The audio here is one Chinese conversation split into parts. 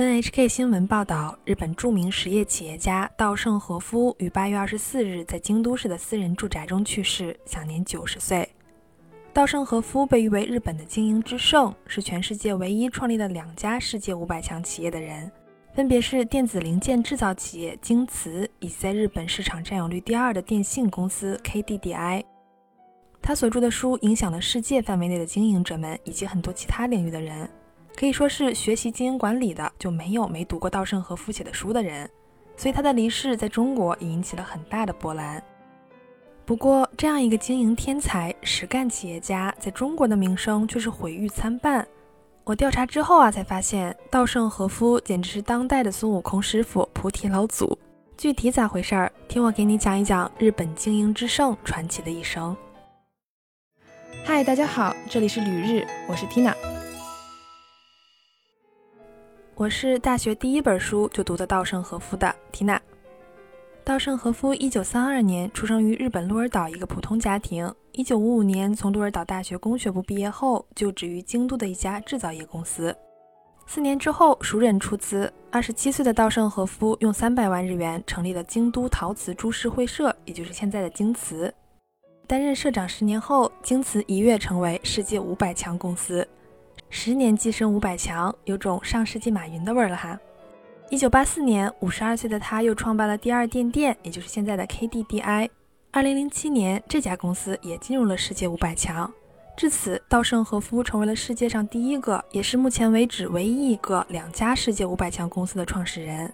NHK 新闻报道，日本著名实业企业家稻盛和夫于八月二十四日在京都市的私人住宅中去世，享年九十岁。稻盛和夫被誉为日本的经营之圣，是全世界唯一创立了两家世界五百强企业的人，分别是电子零件制造企业京瓷以及在日本市场占有率第二的电信公司 KDDI。他所著的书影响了世界范围内的经营者们以及很多其他领域的人。可以说是学习经营管理的，就没有没读过稻盛和夫写的书的人，所以他的离世在中国引起了很大的波澜。不过，这样一个经营天才、实干企业家，在中国的名声却是毁誉参半。我调查之后啊，才发现稻盛和夫简直是当代的孙悟空师傅、菩提老祖。具体咋回事儿？听我给你讲一讲日本经营之圣传奇的一生。嗨，大家好，这里是旅日，我是 Tina。我是大学第一本书就读的稻盛和夫的缇娜。稻盛和夫一九三二年出生于日本鹿儿岛一个普通家庭。一九五五年从鹿儿岛大学工学部毕业后，就职于京都的一家制造业公司。四年之后，熟人出资，二十七岁的稻盛和夫用三百万日元成立了京都陶瓷株式会社，也就是现在的京瓷。担任社长十年后，京瓷一跃成为世界五百强公司。十年跻身五百强，有种上世纪马云的味儿了哈。一九八四年，五十二岁的他又创办了第二电电，也就是现在的 KDDI。二零零七年，这家公司也进入了世界五百强。至此，稻盛和夫成为了世界上第一个，也是目前为止唯一一个两家世界五百强公司的创始人。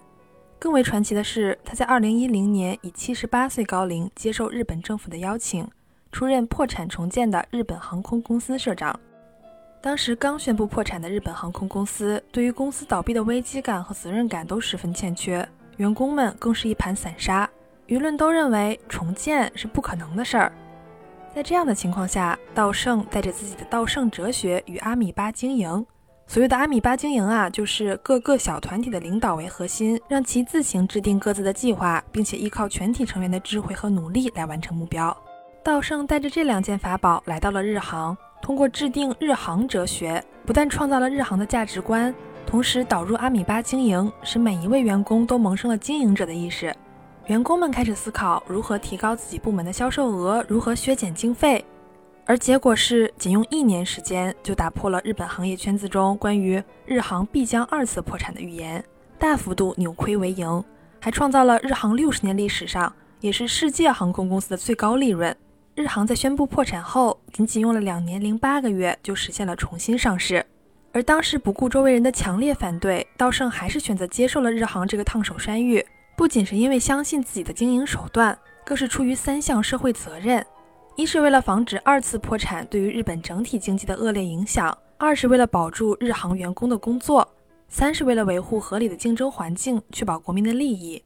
更为传奇的是，他在二零一零年以七十八岁高龄接受日本政府的邀请，出任破产重建的日本航空公司社长。当时刚宣布破产的日本航空公司，对于公司倒闭的危机感和责任感都十分欠缺，员工们更是一盘散沙，舆论都认为重建是不可能的事儿。在这样的情况下，稻盛带着自己的稻盛哲学与阿米巴经营，所谓的阿米巴经营啊，就是各个小团体的领导为核心，让其自行制定各自的计划，并且依靠全体成员的智慧和努力来完成目标。稻盛带着这两件法宝来到了日航。通过制定日航哲学，不但创造了日航的价值观，同时导入阿米巴经营，使每一位员工都萌生了经营者的意识。员工们开始思考如何提高自己部门的销售额，如何削减经费。而结果是，仅用一年时间就打破了日本行业圈子中关于日航必将二次破产的预言，大幅度扭亏为盈，还创造了日航六十年历史上也是世界航空公司的最高利润。日航在宣布破产后，仅仅用了两年零八个月就实现了重新上市。而当时不顾周围人的强烈反对，稻盛还是选择接受了日航这个烫手山芋。不仅是因为相信自己的经营手段，更是出于三项社会责任：一是为了防止二次破产对于日本整体经济的恶劣影响；二是为了保住日航员工的工作；三是为了维护合理的竞争环境，确保国民的利益。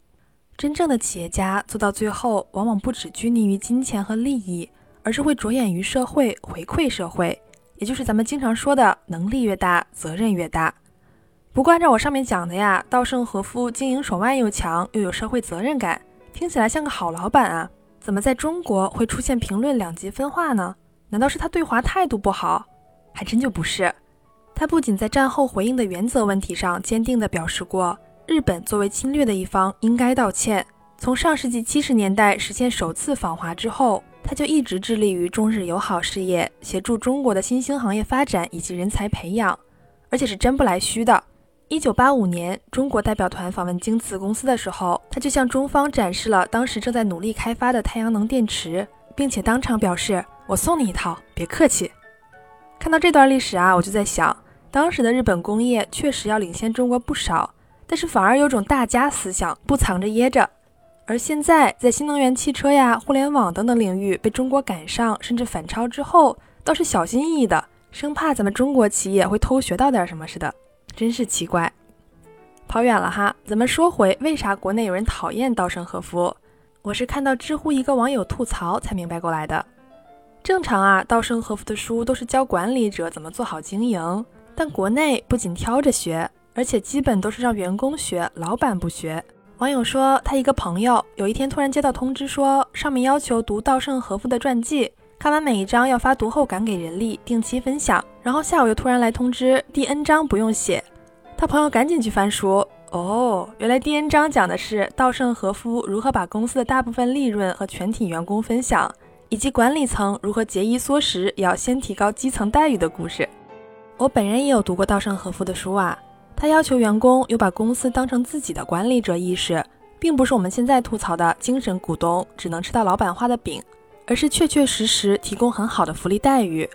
真正的企业家做到最后，往往不只拘泥于金钱和利益，而是会着眼于社会，回馈社会，也就是咱们经常说的能力越大，责任越大。不过按照我上面讲的呀，稻盛和夫经营手腕又强，又有社会责任感，听起来像个好老板啊。怎么在中国会出现评论两极分化呢？难道是他对华态度不好？还真就不是。他不仅在战后回应的原则问题上坚定地表示过。日本作为侵略的一方，应该道歉。从上世纪七十年代实现首次访华之后，他就一直致力于中日友好事业，协助中国的新兴行业发展以及人才培养，而且是真不来虚的。一九八五年，中国代表团访问京瓷公司的时候，他就向中方展示了当时正在努力开发的太阳能电池，并且当场表示：“我送你一套，别客气。”看到这段历史啊，我就在想，当时的日本工业确实要领先中国不少。但是反而有种大家思想，不藏着掖着。而现在在新能源汽车呀、互联网等等领域被中国赶上甚至反超之后，倒是小心翼翼的，生怕咱们中国企业会偷学到点什么似的，真是奇怪。跑远了哈，咱们说回为啥国内有人讨厌稻盛和夫？我是看到知乎一个网友吐槽才明白过来的。正常啊，稻盛和夫的书都是教管理者怎么做好经营，但国内不仅挑着学。而且基本都是让员工学，老板不学。网友说，他一个朋友有一天突然接到通知，说上面要求读稻盛和夫的传记，看完每一章要发读后感给人力，定期分享。然后下午又突然来通知，第 N 章不用写。他朋友赶紧去翻书，哦，原来第 N 章讲的是稻盛和夫如何把公司的大部分利润和全体员工分享，以及管理层如何节衣缩食也要先提高基层待遇的故事。我本人也有读过稻盛和夫的书啊，他要求员工有把公司当成自己的管理者意识，并不是我们现在吐槽的精神股东只能吃到老板画的饼，而是确确实实提供很好的福利待遇。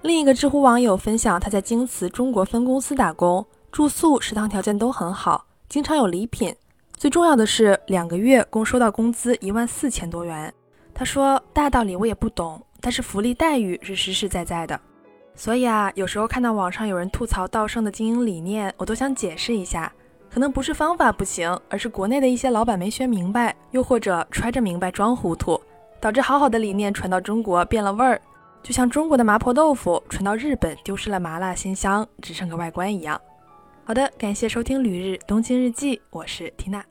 另一个知乎网友分享他在京瓷中国分公司打工。住宿、食堂条件都很好，经常有礼品。最重要的是，两个月共收到工资一万四千多元。他说：“大道理我也不懂，但是福利待遇是实实在在的。”所以啊，有时候看到网上有人吐槽道盛的经营理念，我都想解释一下，可能不是方法不行，而是国内的一些老板没学明白，又或者揣着明白装糊涂，导致好好的理念传到中国变了味儿，就像中国的麻婆豆腐传到日本丢失了麻辣鲜香，只剩个外观一样。好的，感谢收听《旅日东京日记》，我是缇娜。